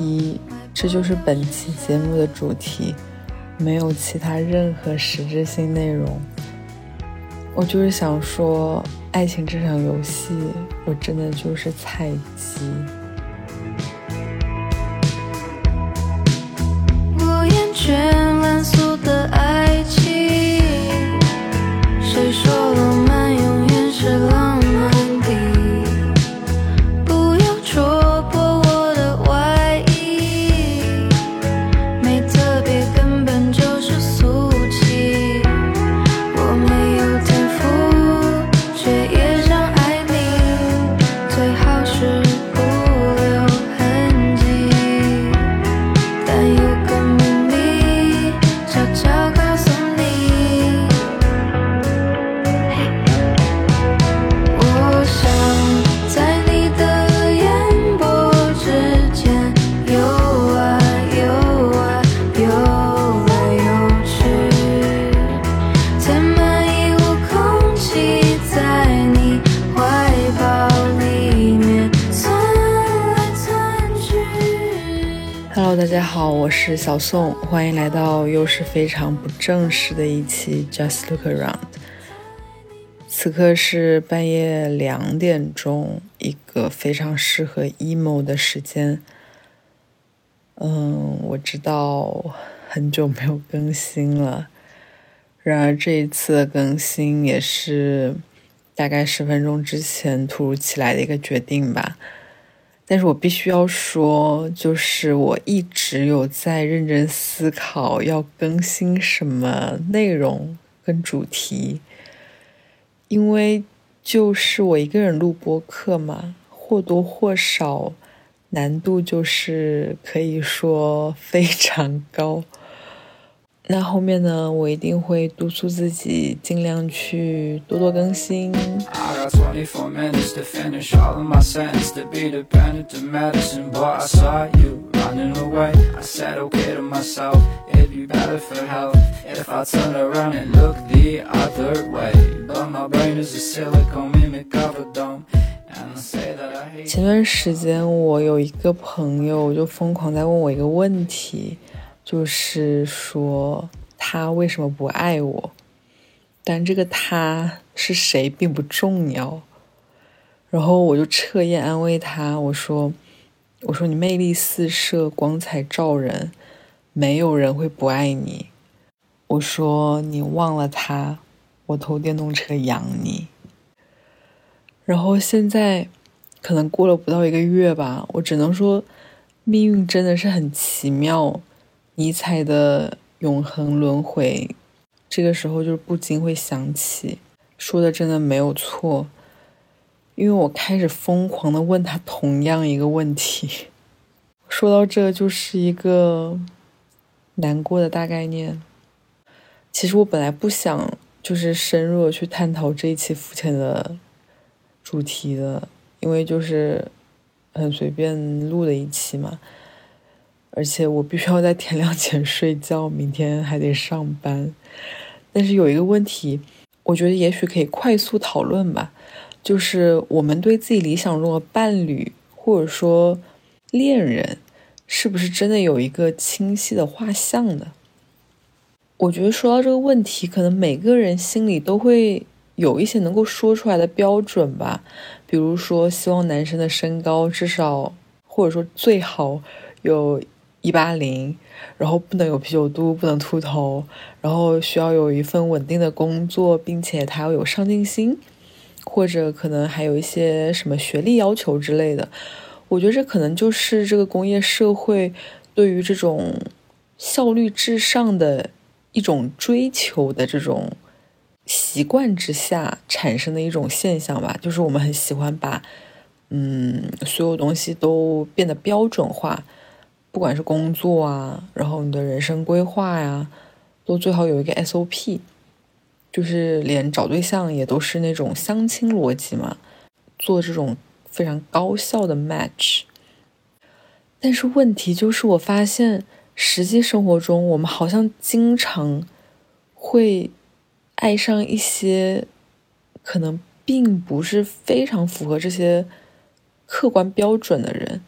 一这就是本期节目的主题，没有其他任何实质性内容。我就是想说，爱情这场游戏，我真的就是菜鸡。我厌倦是小宋，欢迎来到又是非常不正式的一期 Just Look Around。此刻是半夜两点钟，一个非常适合 emo 的时间。嗯，我知道很久没有更新了，然而这一次的更新也是大概十分钟之前突如其来的一个决定吧。但是我必须要说，就是我一直有在认真思考要更新什么内容跟主题，因为就是我一个人录播客嘛，或多或少难度就是可以说非常高。那后面呢，我一定会督促自己，尽量去多多更新。前段时间，我有一个朋友就疯狂在问我一个问题。就是说他为什么不爱我？但这个他是谁并不重要。然后我就彻夜安慰他，我说：“我说你魅力四射，光彩照人，没有人会不爱你。我说你忘了他，我偷电动车养你。”然后现在可能过了不到一个月吧，我只能说，命运真的是很奇妙。尼采的永恒轮回，这个时候就是不禁会想起，说的真的没有错。因为我开始疯狂的问他同样一个问题。说到这，就是一个难过的大概念。其实我本来不想就是深入的去探讨这一期肤浅的主题的，因为就是很随便录的一期嘛，而且我必须要在天亮前睡觉，明天还得上班。但是有一个问题，我觉得也许可以快速讨论吧，就是我们对自己理想中的伴侣或者说恋人，是不是真的有一个清晰的画像呢？我觉得说到这个问题，可能每个人心里都会有一些能够说出来的标准吧。比如说，希望男生的身高至少，或者说最好有一八零，然后不能有啤酒肚，不能秃头，然后需要有一份稳定的工作，并且他要有上进心，或者可能还有一些什么学历要求之类的。我觉得这可能就是这个工业社会对于这种效率至上的一种追求的这种习惯之下产生的一种现象吧，就是我们很喜欢把嗯所有东西都变得标准化，不管是工作啊，然后你的人生规划呀，都最好有一个 SOP，就是连找对象也都是那种相亲逻辑嘛，做这种非常高效的 match。但是问题就是，我发现实际生活中，我们好像经常会爱上一些可能并不是非常符合这些客观标准的人。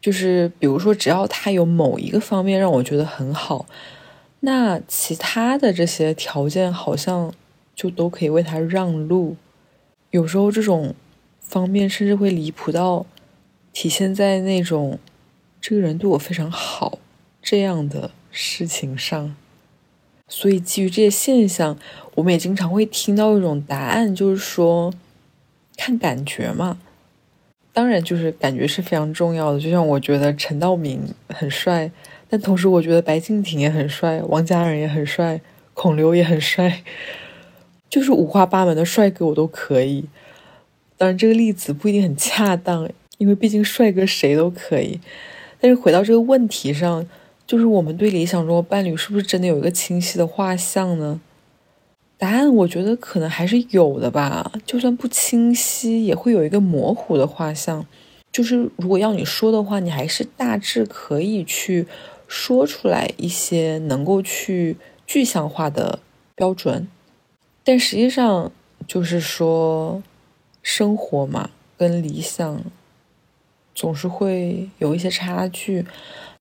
就是比如说，只要他有某一个方面让我觉得很好，那其他的这些条件好像就都可以为他让路。有时候这种方面甚至会离谱到体现在那种这个人对我非常好这样的事情上。所以基于这些现象，我们也经常会听到一种答案，就是说看感觉嘛。当然，就是感觉是非常重要的。就像我觉得陈道明很帅，但同时我觉得白敬亭也很帅，王嘉尔也很帅，孔刘也很帅，就是五花八门的帅哥我都可以。当然，这个例子不一定很恰当，因为毕竟帅哥谁都可以。但是回到这个问题上，就是我们对理想中的伴侣是不是真的有一个清晰的画像呢？答案我觉得可能还是有的吧，就算不清晰，也会有一个模糊的画像。就是如果要你说的话，你还是大致可以去说出来一些能够去具象化的标准。但实际上，就是说，生活嘛，跟理想总是会有一些差距。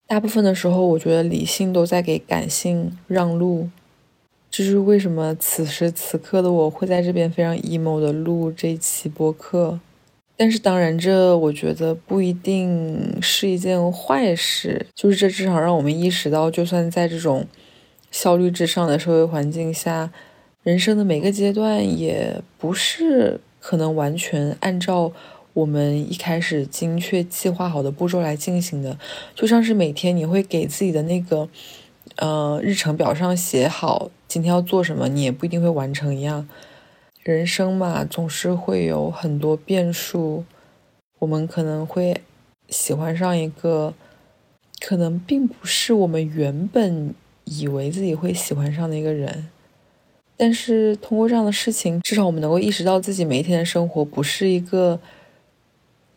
大部分的时候，我觉得理性都在给感性让路。这是为什么此时此刻的我会在这边非常 emo 的录这期播客，但是当然，这我觉得不一定是一件坏事。就是这至少让我们意识到，就算在这种效率至上的社会环境下，人生的每个阶段也不是可能完全按照我们一开始精确计划好的步骤来进行的。就像是每天你会给自己的那个。呃，日程表上写好今天要做什么，你也不一定会完成一样。人生嘛，总是会有很多变数。我们可能会喜欢上一个，可能并不是我们原本以为自己会喜欢上的一个人。但是通过这样的事情，至少我们能够意识到自己每一天的生活不是一个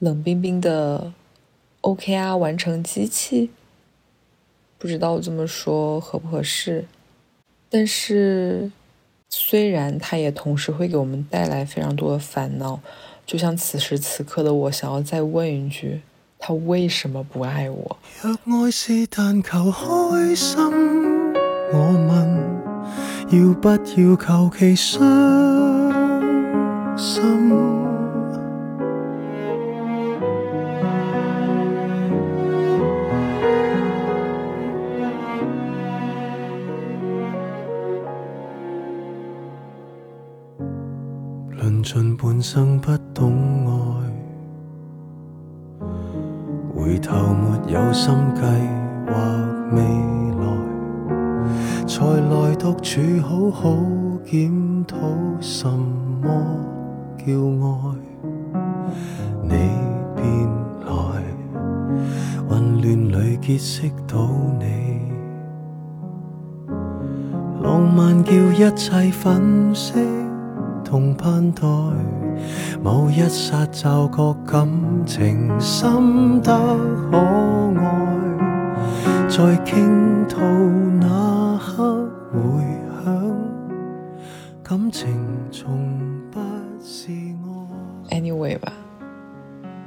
冷冰冰的 OK 啊完成机器。不知道这么说合不合适，但是虽然它也同时会给我们带来非常多的烦恼，就像此时此刻的我，想要再问一句：他为什么不爱我？若爱是但求开心，我问要不要求其伤心？半生不懂爱，回头没有心计划未来，才来独处好好检讨什么叫爱。你便来，混乱里结识到你，浪漫叫一切粉饰。同盼待某一刹就觉感情深得可爱，在倾吐那刻回响，感情从不是爱。Anyway 吧，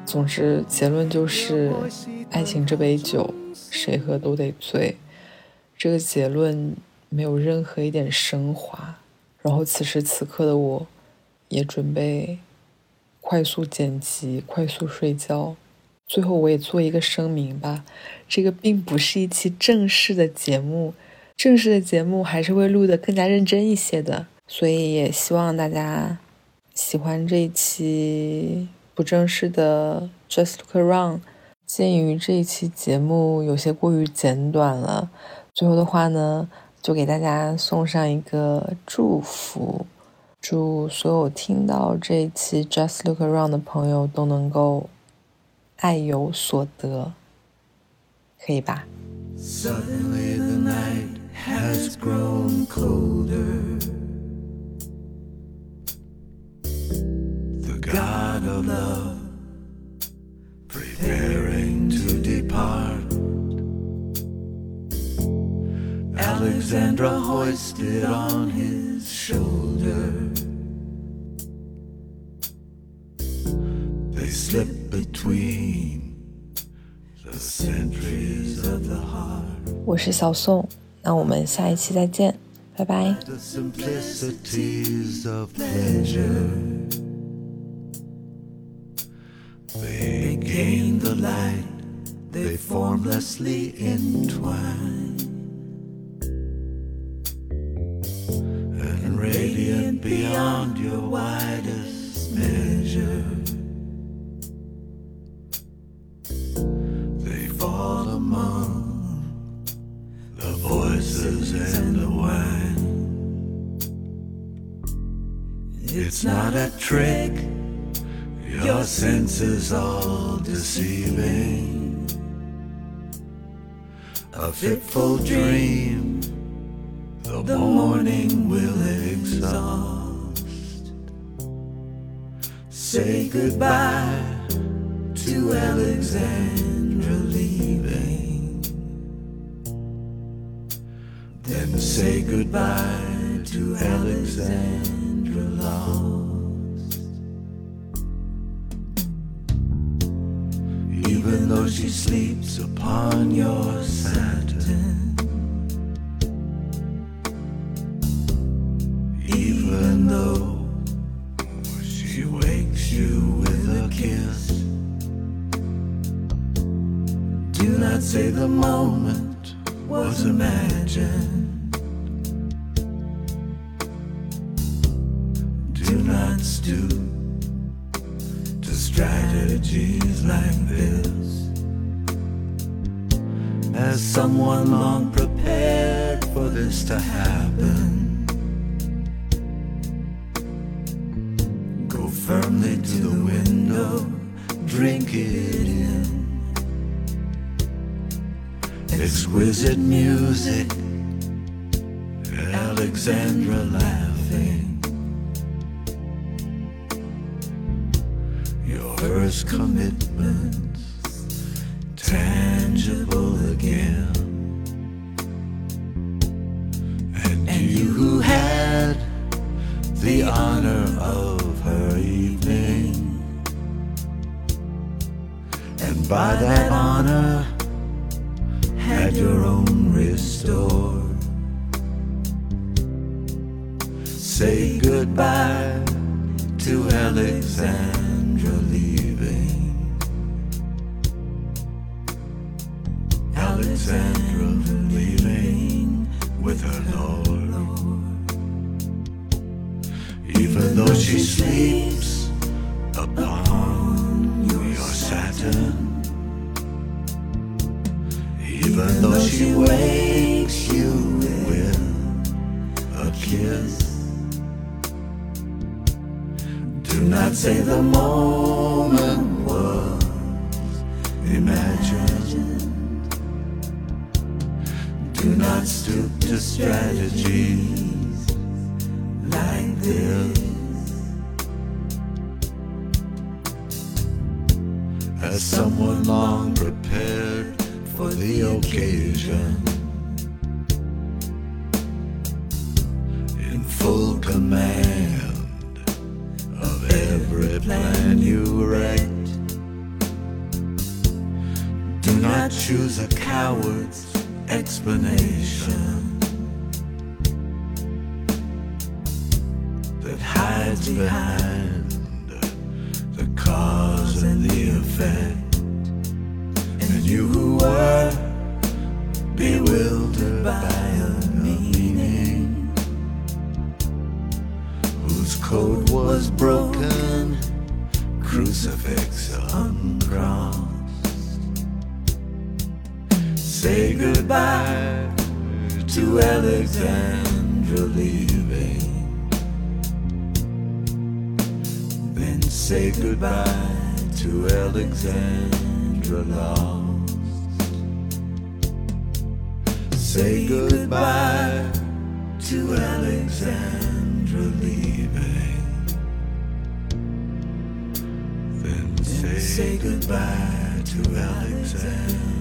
总之结论就是，爱情这杯酒，谁喝都得醉。这个结论没有任何一点升华。然后此时此刻的我。也准备快速剪辑、快速睡觉。最后，我也做一个声明吧，这个并不是一期正式的节目，正式的节目还是会录的更加认真一些的。所以，也希望大家喜欢这一期不正式的 Just Look Around。鉴于这一期节目有些过于简短了，最后的话呢，就给大家送上一个祝福。祝所有听到这一期 Just Look Around 的朋友都能够爱有所得，可以吧？Suddenly the night has grown colder. The God of love preparing to depart. Alexandra hoisted on his shoulder. They slip between the centuries of the heart. 我是小宋，那我们下一期再见，拜拜。 The simplicities of pleasure. They gain the light, they formlessly entwine. Radiant beyond your widest measure. They fall among the voices and the wine. It's not a trick, your senses all deceiving. A fitful dream, the morning will exhaust. Say goodbye to Alexandra leaving. Then say goodbye to Alexandra lost. Even though she sleeps upon your satin. Do not say the moment was imagined. Do not stoop to strategies like this. As someone long prepared for this to happen. Go firmly to the window, drink it in. Exquisite music, Alexandra laughing. Your first commitments, tangible again. And you who had the honor of her evening. And by that honor, had your own restored. Say goodbye to Alexandra leaving. Alexandra leaving with her Lord. Even though she sleeps upon she wakes you with a kiss. Do not say the moment was imagined. Do not stoop to strategies like this. As someone long prepared for the occasion. In full command of every plan you erect. Do not choose a coward's explanation that hides behind say goodbye to Alexandra lost. Say goodbye to Alexandra leaving. Then say, goodbye to Alexandra.